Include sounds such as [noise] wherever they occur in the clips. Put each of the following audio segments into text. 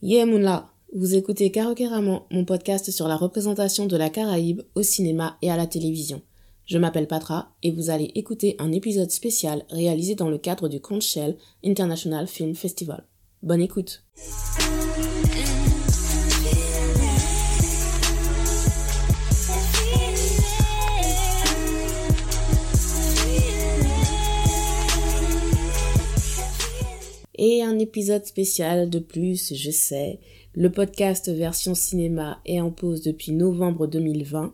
Yeah Moonla, vous écoutez Karaoke mon podcast sur la représentation de la Caraïbe au cinéma et à la télévision. Je m'appelle Patra et vous allez écouter un épisode spécial réalisé dans le cadre du Conch Shell International Film Festival. Bonne écoute. Et un épisode spécial de plus, je sais. Le podcast version cinéma est en pause depuis novembre 2020,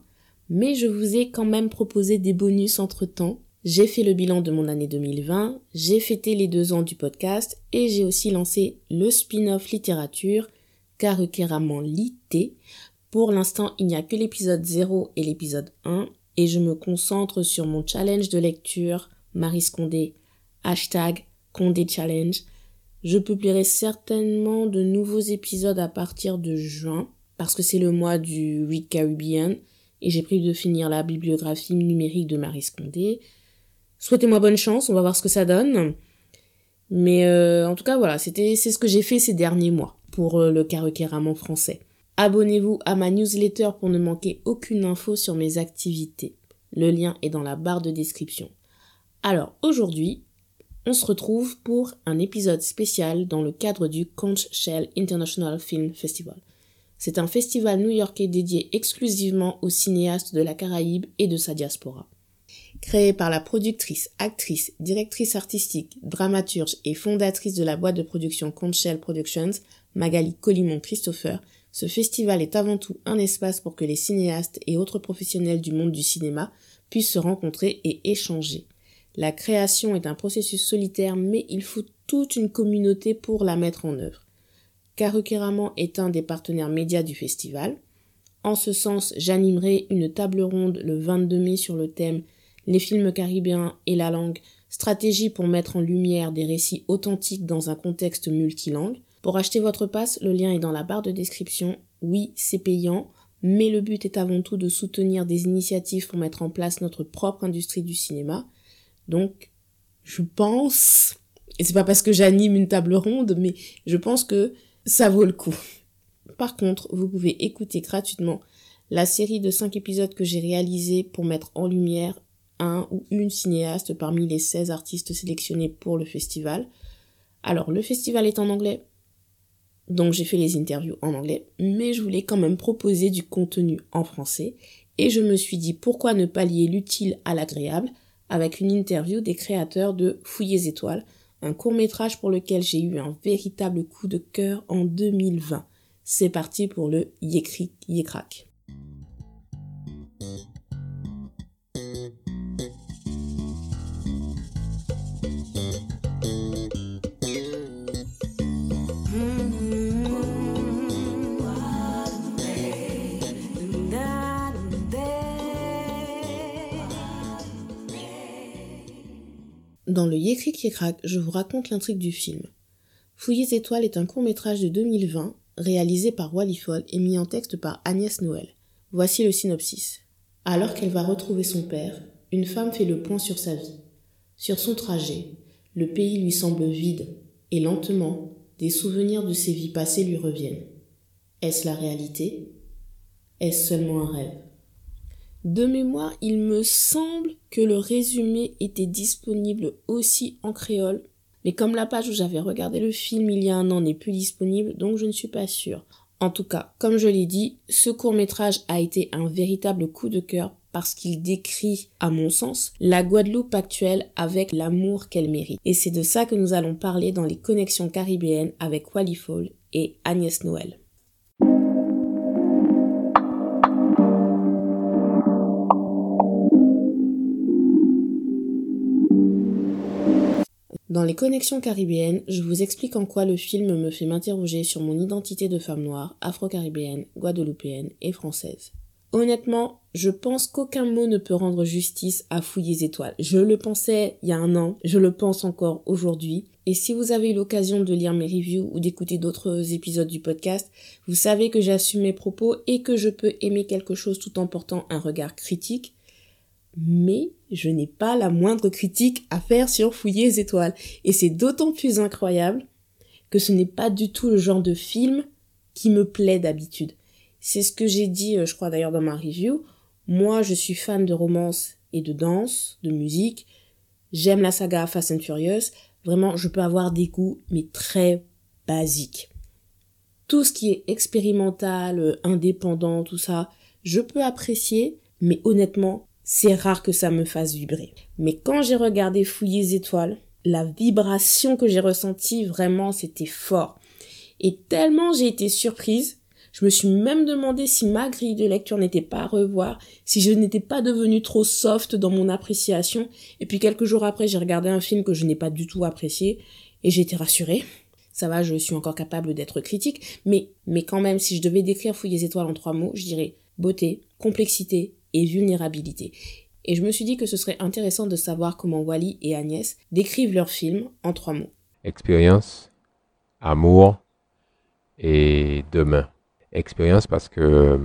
mais je vous ai quand même proposé des bonus entre temps. J'ai fait le bilan de mon année 2020, j'ai fêté les deux ans du podcast et j'ai aussi lancé le spin-off littérature Karukeraman Lité. Pour l'instant, il n'y a que l'épisode 0 et l'épisode 1 et je me concentre sur mon challenge de lecture Marie Condé, hashtag Condé Challenge je publierai certainement de nouveaux épisodes à partir de juin, parce que c'est le mois du Week Caribbean, et j'ai prévu de finir la bibliographie numérique de Marie Scondé. Souhaitez-moi bonne chance, on va voir ce que ça donne. Mais euh, en tout cas, voilà, c'est ce que j'ai fait ces derniers mois pour euh, le Caroqueraman français. Abonnez-vous à ma newsletter pour ne manquer aucune info sur mes activités. Le lien est dans la barre de description. Alors aujourd'hui, on se retrouve pour un épisode spécial dans le cadre du Conch Shell International Film Festival. C'est un festival new-yorkais dédié exclusivement aux cinéastes de la Caraïbe et de sa diaspora. Créé par la productrice, actrice, directrice artistique, dramaturge et fondatrice de la boîte de production Conch Shell Productions, Magali Colimon Christopher, ce festival est avant tout un espace pour que les cinéastes et autres professionnels du monde du cinéma puissent se rencontrer et échanger. La création est un processus solitaire, mais il faut toute une communauté pour la mettre en œuvre. Karukeraman est un des partenaires médias du festival. En ce sens, j'animerai une table ronde le 22 mai sur le thème Les films caribéens et la langue, stratégie pour mettre en lumière des récits authentiques dans un contexte multilingue. Pour acheter votre passe, le lien est dans la barre de description. Oui, c'est payant, mais le but est avant tout de soutenir des initiatives pour mettre en place notre propre industrie du cinéma. Donc, je pense, et c'est pas parce que j'anime une table ronde, mais je pense que ça vaut le coup. Par contre, vous pouvez écouter gratuitement la série de 5 épisodes que j'ai réalisé pour mettre en lumière un ou une cinéaste parmi les 16 artistes sélectionnés pour le festival. Alors, le festival est en anglais, donc j'ai fait les interviews en anglais, mais je voulais quand même proposer du contenu en français, et je me suis dit pourquoi ne pas lier l'utile à l'agréable avec une interview des créateurs de Fouillez étoiles, un court métrage pour lequel j'ai eu un véritable coup de cœur en 2020. C'est parti pour le Yécrac. Dans le Yécric Yécrac, je vous raconte l'intrigue du film. Fouillez étoiles est un court-métrage de 2020 réalisé par Wally Fall et mis en texte par Agnès Noël. Voici le synopsis. Alors qu'elle va retrouver son père, une femme fait le point sur sa vie. Sur son trajet, le pays lui semble vide et lentement, des souvenirs de ses vies passées lui reviennent. Est-ce la réalité? Est-ce seulement un rêve? De mémoire, il me semble que le résumé était disponible aussi en créole, mais comme la page où j'avais regardé le film il y a un an n'est plus disponible, donc je ne suis pas sûre. En tout cas, comme je l'ai dit, ce court métrage a été un véritable coup de cœur parce qu'il décrit, à mon sens, la Guadeloupe actuelle avec l'amour qu'elle mérite. Et c'est de ça que nous allons parler dans les connexions caribéennes avec Wally Fall et Agnès Noël. Dans les connexions caribéennes, je vous explique en quoi le film me fait m'interroger sur mon identité de femme noire, afro-caribéenne, guadeloupéenne et française. Honnêtement, je pense qu'aucun mot ne peut rendre justice à Fouiller étoiles. Je le pensais il y a un an, je le pense encore aujourd'hui. Et si vous avez eu l'occasion de lire mes reviews ou d'écouter d'autres épisodes du podcast, vous savez que j'assume mes propos et que je peux aimer quelque chose tout en portant un regard critique mais je n'ai pas la moindre critique à faire sur Fouiller étoiles. Et c'est d'autant plus incroyable que ce n'est pas du tout le genre de film qui me plaît d'habitude. C'est ce que j'ai dit, euh, je crois d'ailleurs dans ma review. Moi, je suis fan de romance et de danse, de musique. J'aime la saga Fast and Furious. Vraiment, je peux avoir des goûts, mais très basiques. Tout ce qui est expérimental, euh, indépendant, tout ça, je peux apprécier, mais honnêtement, c'est rare que ça me fasse vibrer. Mais quand j'ai regardé Fouiller les étoiles, la vibration que j'ai ressentie, vraiment, c'était fort. Et tellement j'ai été surprise, je me suis même demandé si ma grille de lecture n'était pas à revoir, si je n'étais pas devenue trop soft dans mon appréciation. Et puis quelques jours après, j'ai regardé un film que je n'ai pas du tout apprécié et j'ai été rassurée. Ça va, je suis encore capable d'être critique, mais, mais quand même, si je devais décrire Fouiller les étoiles en trois mots, je dirais beauté, complexité et vulnérabilité. Et je me suis dit que ce serait intéressant de savoir comment Wally et Agnès décrivent leur film en trois mots. Expérience, amour et demain. Expérience parce que euh,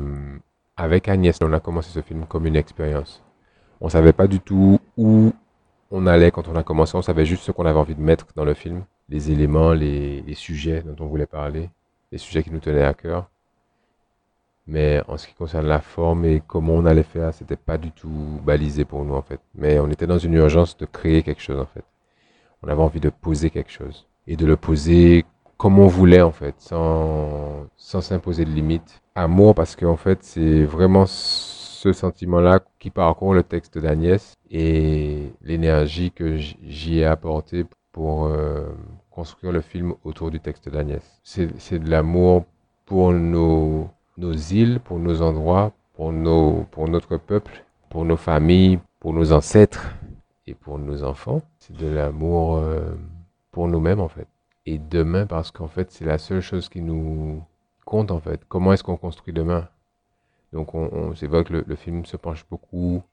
avec Agnès, on a commencé ce film comme une expérience. On savait pas du tout où on allait quand on a commencé, on savait juste ce qu'on avait envie de mettre dans le film, les éléments, les sujets dont on voulait parler, les sujets qui nous tenaient à cœur. Mais en ce qui concerne la forme et comment on allait faire, c'était pas du tout balisé pour nous en fait. Mais on était dans une urgence de créer quelque chose en fait. On avait envie de poser quelque chose et de le poser comme on voulait en fait, sans sans s'imposer de limites. Amour parce qu'en fait c'est vraiment ce sentiment-là qui parcourt le texte d'Agnès et l'énergie que j'y ai apportée pour euh, construire le film autour du texte d'Agnès. C'est de l'amour pour nos nos îles, pour nos endroits, pour, nos, pour notre peuple, pour nos familles, pour nos ancêtres et pour nos enfants. C'est de l'amour euh, pour nous-mêmes en fait. Et demain parce qu'en fait c'est la seule chose qui nous compte en fait. Comment est-ce qu'on construit demain? Donc on, on que le, film se penche beaucoup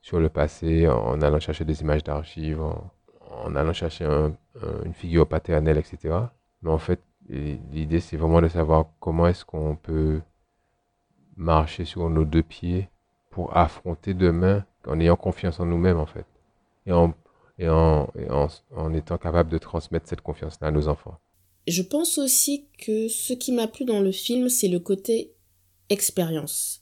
sur le passé en, allant chercher des images d'archives, en, allant chercher une figure paternelle, etc. Mais en fait l'idée c'est vraiment de savoir comment est-ce qu'on peut marcher sur nos deux pieds pour affronter demain en ayant confiance en nous-mêmes en fait. Et en, et en, en, étant capable de transmettre cette confiance-là à nos enfants. Je pense aussi que ce qui m'a plu dans le film, c'est le côté expérience.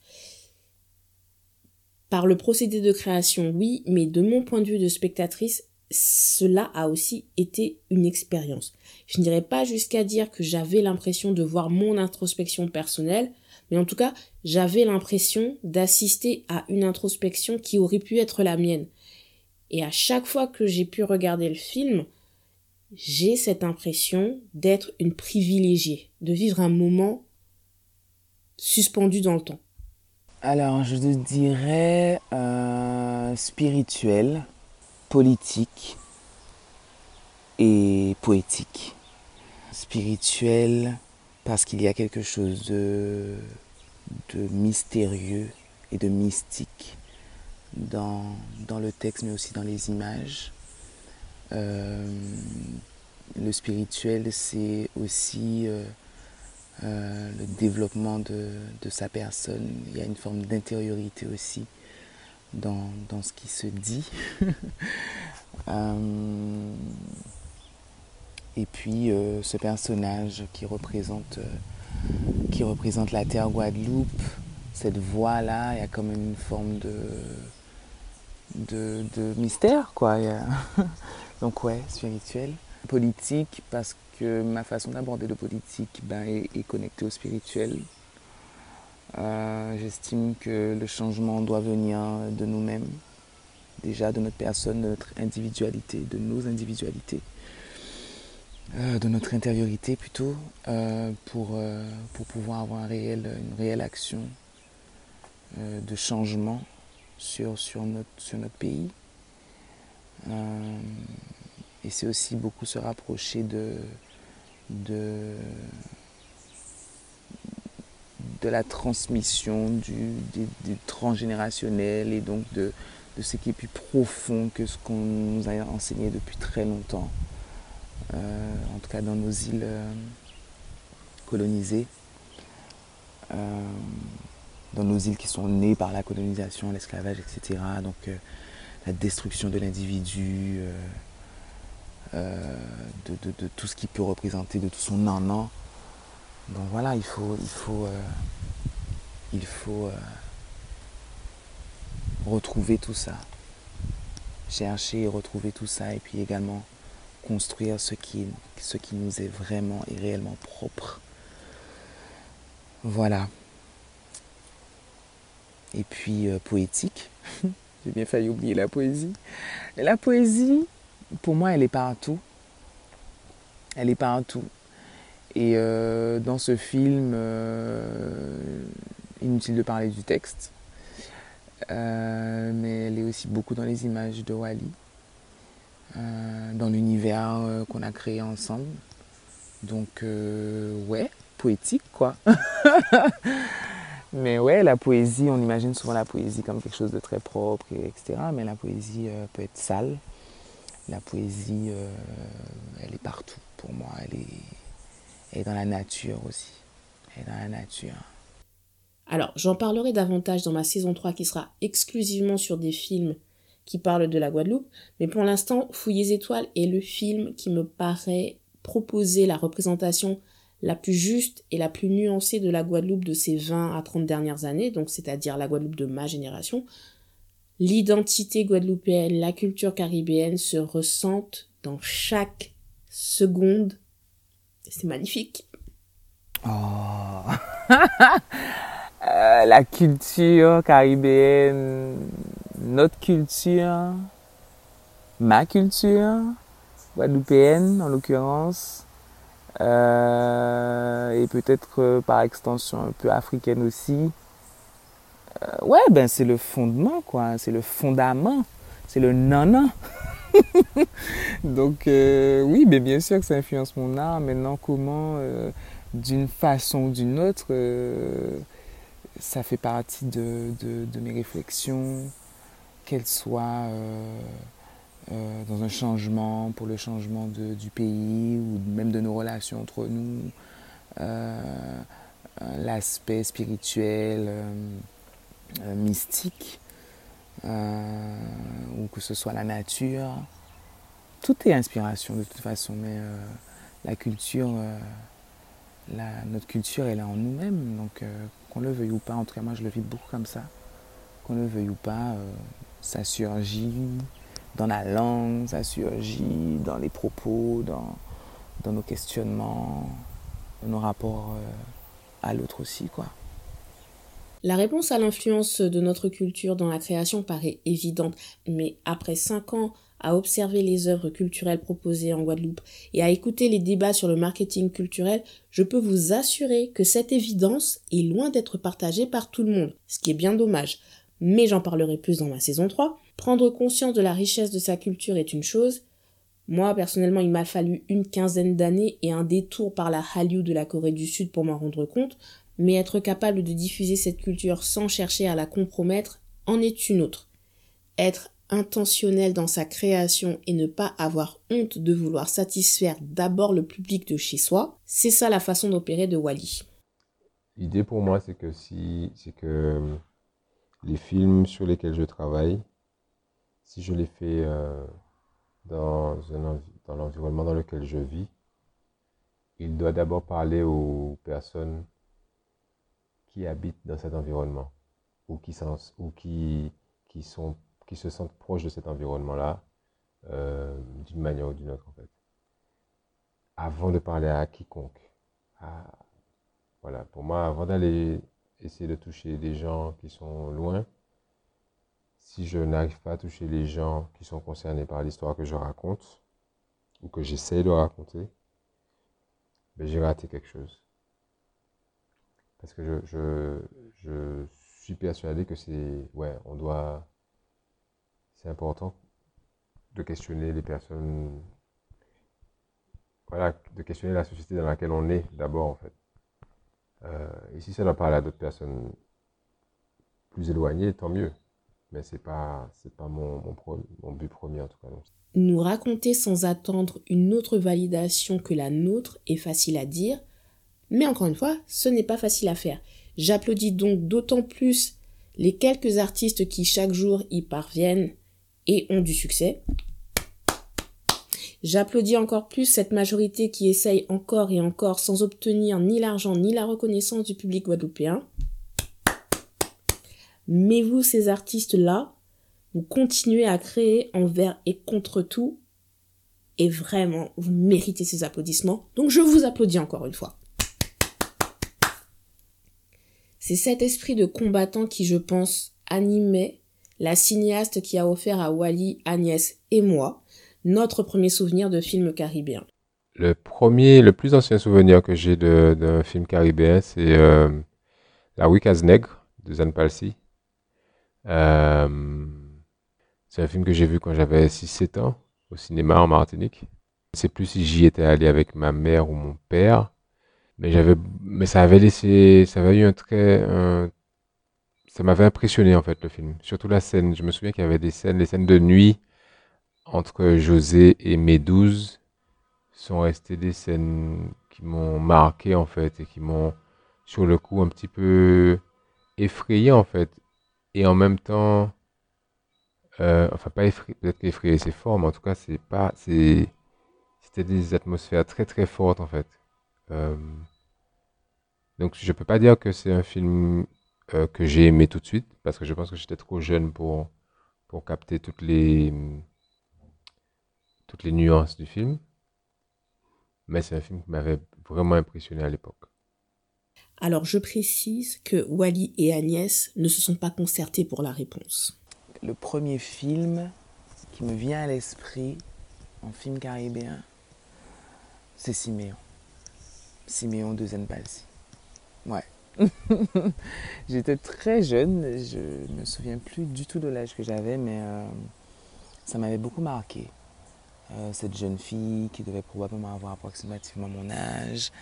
Par le procédé de création, oui, mais de mon point de vue de spectatrice, cela a aussi été une expérience. Je n'irai pas jusqu'à dire que j'avais l'impression de voir mon introspection personnelle, mais en tout cas, j'avais l'impression d'assister à une introspection qui aurait pu être la mienne. Et à chaque fois que j'ai pu regarder le film, j'ai cette impression d'être une privilégiée, de vivre un moment suspendu dans le temps. Alors, je dirais euh, spirituel, politique et poétique. Spirituel, parce qu'il y a quelque chose de, de mystérieux et de mystique dans, dans, le texte, mais aussi dans les images. Euh, le spirituel, c'est aussi euh, euh, le développement de, de, sa personne. Il y a une forme d'intériorité aussi dans, dans, ce qui se dit. [laughs] Et puis euh, ce personnage qui représente, euh, qui représente la terre Guadeloupe, cette voix-là, il y a comme une forme de, de, mystère, quoi. [laughs] Donc ouais, spirituel. Politique, parce que ma façon d'aborder le politique ben, est, connectée au spirituel. Euh, j'estime que le changement doit venir de nous-mêmes, déjà de notre personne, de notre individualité, de nos individualités. Euh, de notre intériorité plutôt, euh, pour, euh, pour pouvoir avoir une réelle action de changement sur, notre, sur pays. et c'est aussi beaucoup se rapprocher de, la transmission du, transgénérationnel et donc de ce qui est plus profond que ce qu'on nous a enseigné depuis très longtemps. Euh, en tout cas dans nos îles euh, colonisées, euh, dans nos îles qui sont nées par la colonisation, l'esclavage, etc. Donc la destruction de l'individu, de, tout ce qui peut représenter, de tout son nan Donc voilà, il faut, il faut, il faut retrouver tout ça, chercher et retrouver tout ça, et puis également construire ce qui, nous est vraiment et réellement propre. Voilà. Et puis euh, poétique. [laughs] J'ai bien failli oublier la poésie. la poésie, pour moi, elle est partout. Elle est partout. Et euh, dans ce film, euh, inutile de parler du texte, mais elle est aussi beaucoup dans les images de Wally, dans l'univers qu'on a créé ensemble. Donc, ouais, poétique, quoi. [laughs] Mais ouais, la poésie, on imagine souvent la poésie comme quelque chose de très propre, etc. Mais la poésie euh, peut être sale. La poésie, euh, elle est partout pour moi. Elle est, elle est dans la nature aussi. Elle est dans la nature. Alors, j'en parlerai davantage dans ma saison 3 qui sera exclusivement sur des films qui parlent de la Guadeloupe. Mais pour l'instant, Fouilles étoiles est le film qui me paraît proposer la représentation la plus juste et la plus nuancée de la Guadeloupe de ces 20 à 30 dernières années, donc c'est-à-dire la Guadeloupe de ma génération, l'identité guadeloupéenne, la culture caribéenne se ressentent dans chaque seconde. C'est magnifique. Oh. [laughs] Euh, la culture caribéenne, notre culture, ma culture, guadeloupéenne en l'occurrence, euh, et peut-être euh, par extension un peu africaine aussi. Euh, ouais, ben c'est le fondement, quoi. C'est le fondament. C'est le nana. [laughs] Donc oui, mais bien sûr que ça influence mon art. Maintenant, comment, d'une façon ou d'une autre, ça fait partie de mes réflexions, qu'elles soient euh, dans un changement, pour le changement du pays ou même de nos relations entre nous, euh, l'aspect spirituel, euh, mystique, ou que ce soit la nature. Tout est inspiration de toute façon, mais la culture, notre culture, elle est en nous-mêmes. Donc, qu'on le veuille ou pas, en tout cas, moi je le vis beaucoup comme ça. Qu'on le veuille ou pas, ça surgit dans la langue, ça surgit dans les propos, dans, dans nos questionnements, dans nos rapports euh, à l'autre aussi, quoi. La réponse à l'influence de notre culture dans la création paraît évidente, mais après cinq ans à observer les œuvres culturelles proposées en Guadeloupe et à écouter les débats sur le marketing culturel, je peux vous assurer que cette évidence est loin d'être partagée par tout le monde, ce qui est bien dommage. Mais j'en parlerai plus dans ma saison 3. Prendre conscience de la richesse de sa culture est une chose. Moi, personnellement, il m'a fallu une quinzaine d'années et un détour par la Hallyu de la Corée du Sud pour m'en rendre compte, mais être capable de diffuser cette culture sans chercher à la compromettre en est une autre. Être intentionnel dans sa création et ne pas avoir honte de vouloir satisfaire d'abord le public de chez soi, c'est ça la façon d'opérer de Wally. L'idée pour moi, c'est que si, c'est que les films sur lesquels je travaille, si je les fais euh, dans, dans l'environnement dans lequel je vis, il doit d'abord parler aux personnes qui habitent dans cet environnement ou qui, ou qui, qui, se sentent proches de cet environnement-là euh, d'une manière ou d'une autre en fait. Avant de parler à quiconque. voilà, pour moi, avant d'aller essayer de toucher des gens qui sont loin, si je n'arrive pas à toucher les gens qui sont concernés par l'histoire que je raconte, ou que j'essaie de raconter, ben j'ai raté quelque chose. Parce que je, je, je suis persuadé que c'est, ouais, on doit, c'est important de questionner les personnes, voilà, de questionner la société dans laquelle on est d'abord, en fait. Euh, et si ça doit parler à d'autres personnes plus éloignées, tant mieux mais pas c'est pas mon, mon, but premier en tout cas. Nous raconter sans attendre une autre validation que la nôtre est facile à dire, mais encore une fois, ce n'est pas facile à faire. J'applaudis donc d'autant plus les quelques artistes qui chaque jour y parviennent et ont du succès. J'applaudis encore plus cette majorité qui essaye encore et encore sans obtenir ni l'argent ni la reconnaissance du public guadeloupéen. Mais vous, ces artistes-là, vous continuez à créer envers et contre tout. Et vraiment, vous méritez ces applaudissements. Donc je vous applaudis encore une fois. C'est cet esprit de combattant qui, je pense, animait la cinéaste qui a offert à Wally, Agnès et moi notre premier souvenir de film caribéen. Le premier, le plus ancien souvenir que j'ai d'un film caribéen, c'est euh, La Wicas Nègre de Zan Palsy. Euh, c'est un film que j'ai vu quand j'avais 6-7 ans au cinéma en Martinique. Je ne sais plus si j'y étais allé avec ma mère ou mon père, mais ça avait laissé, ça avait eu un très, ça m'avait impressionné en fait le film. Surtout la scène. Je me souviens qu'il y avait des scènes, les scènes de nuit entre José et Médouze sont restées des scènes qui m'ont marqué en fait et qui m'ont sur le coup un petit peu effrayé en fait. Et en même temps euh, enfin pas effrayé peut-être qu'effrayé c'est fort mais en tout cas c'est pas c'est c'était des atmosphères très très fortes en fait. Euh, donc je peux pas dire que c'est un film euh, que j'ai aimé tout de suite parce que je pense que j'étais trop jeune pour pour capter toutes les toutes les nuances du film mais c'est un film qui m'avait vraiment impressionné à l'époque alors je précise que Wally et Agnès ne se sont pas concertés pour la réponse. Le premier film qui me vient à l'esprit en film caribéen, c'est Siméon. Siméon de Zenpalsi. Ouais. [laughs] J'étais très jeune, je ne me souviens plus du tout de l'âge que j'avais, mais euh, ça m'avait beaucoup marqué. Euh, cette jeune fille qui devait probablement avoir approximativement mon âge,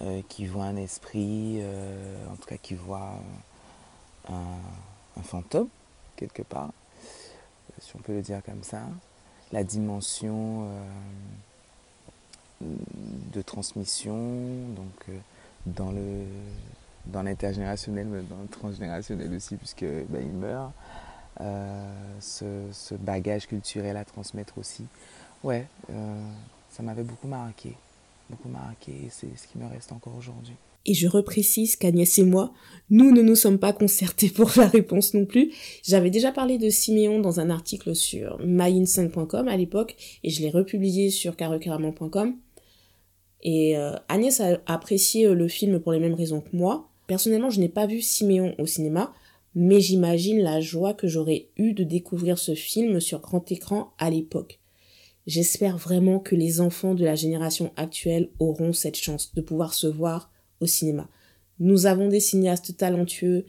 euh, qui voit un esprit, euh, en tout cas qui voit un, fantôme quelque part, si on peut le dire comme ça. La dimension de transmission, donc dans le dans l'intergénérationnel, mais dans le transgénérationnel aussi, puisque ben, il meurt. ce, ce, bagage culturel à transmettre aussi. Ouais, ça m'avait beaucoup marqué beaucoup marqué et c'est ce qui me reste encore aujourd'hui. Et je reprécise qu'Agnès et moi, nous ne nous sommes pas concertés pour la réponse non plus. J'avais déjà parlé de Siméon dans un article sur myinsin.com à l'époque et je l'ai republié sur carecaraman.com. Et euh, Agnès a apprécié euh, le film pour les mêmes raisons que moi. Personnellement, je n'ai pas vu Siméon au cinéma, mais j'imagine la joie que j'aurais eue de découvrir ce film sur grand écran à l'époque. J'espère vraiment que les enfants de la génération actuelle auront cette chance de pouvoir se voir au cinéma. Nous avons des cinéastes talentueux,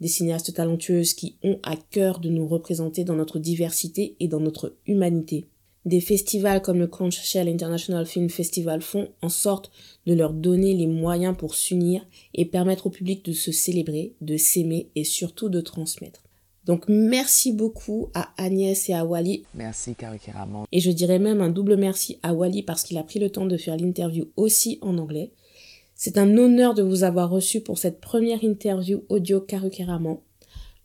des cinéastes talentueuses qui ont à cœur de nous représenter dans notre diversité et dans notre humanité. Des festivals comme le Conch Shell International Film Festival font en sorte de leur donner les moyens pour s'unir et permettre au public de se célébrer, de s'aimer et surtout de transmettre. Donc merci beaucoup à Agnès et à Wally. Merci Karikiraman. Et je dirais même un double merci à Wally parce qu'il a pris le temps de faire l'interview aussi en anglais. C'est un honneur de vous avoir reçu pour cette première interview audio Karikiraman.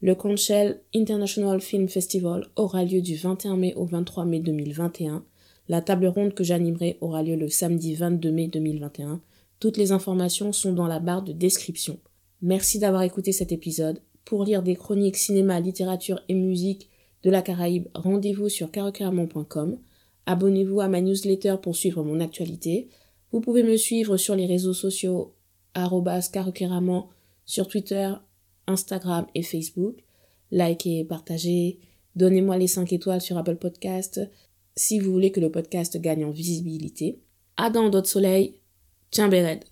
Le Conchel International Film Festival aura lieu du 21 mai au 23 mai 2021. La table ronde que j'animerai aura lieu le samedi 22 mai 2021. Toutes les informations sont dans la barre de description. Merci d'avoir écouté cet épisode. Pour lire des chroniques cinéma, littérature et musique de la Caraïbe, rendez-vous sur carocaramon.com. Abonnez-vous à ma newsletter pour suivre mon actualité. Vous pouvez me suivre sur les réseaux sociaux carocaramon sur Twitter, Instagram et Facebook. Likez, partagez, donnez-moi les 5 étoiles sur Apple Podcast si vous voulez que le podcast gagne en visibilité. À dans d'autres soleils. Tiens, Béred.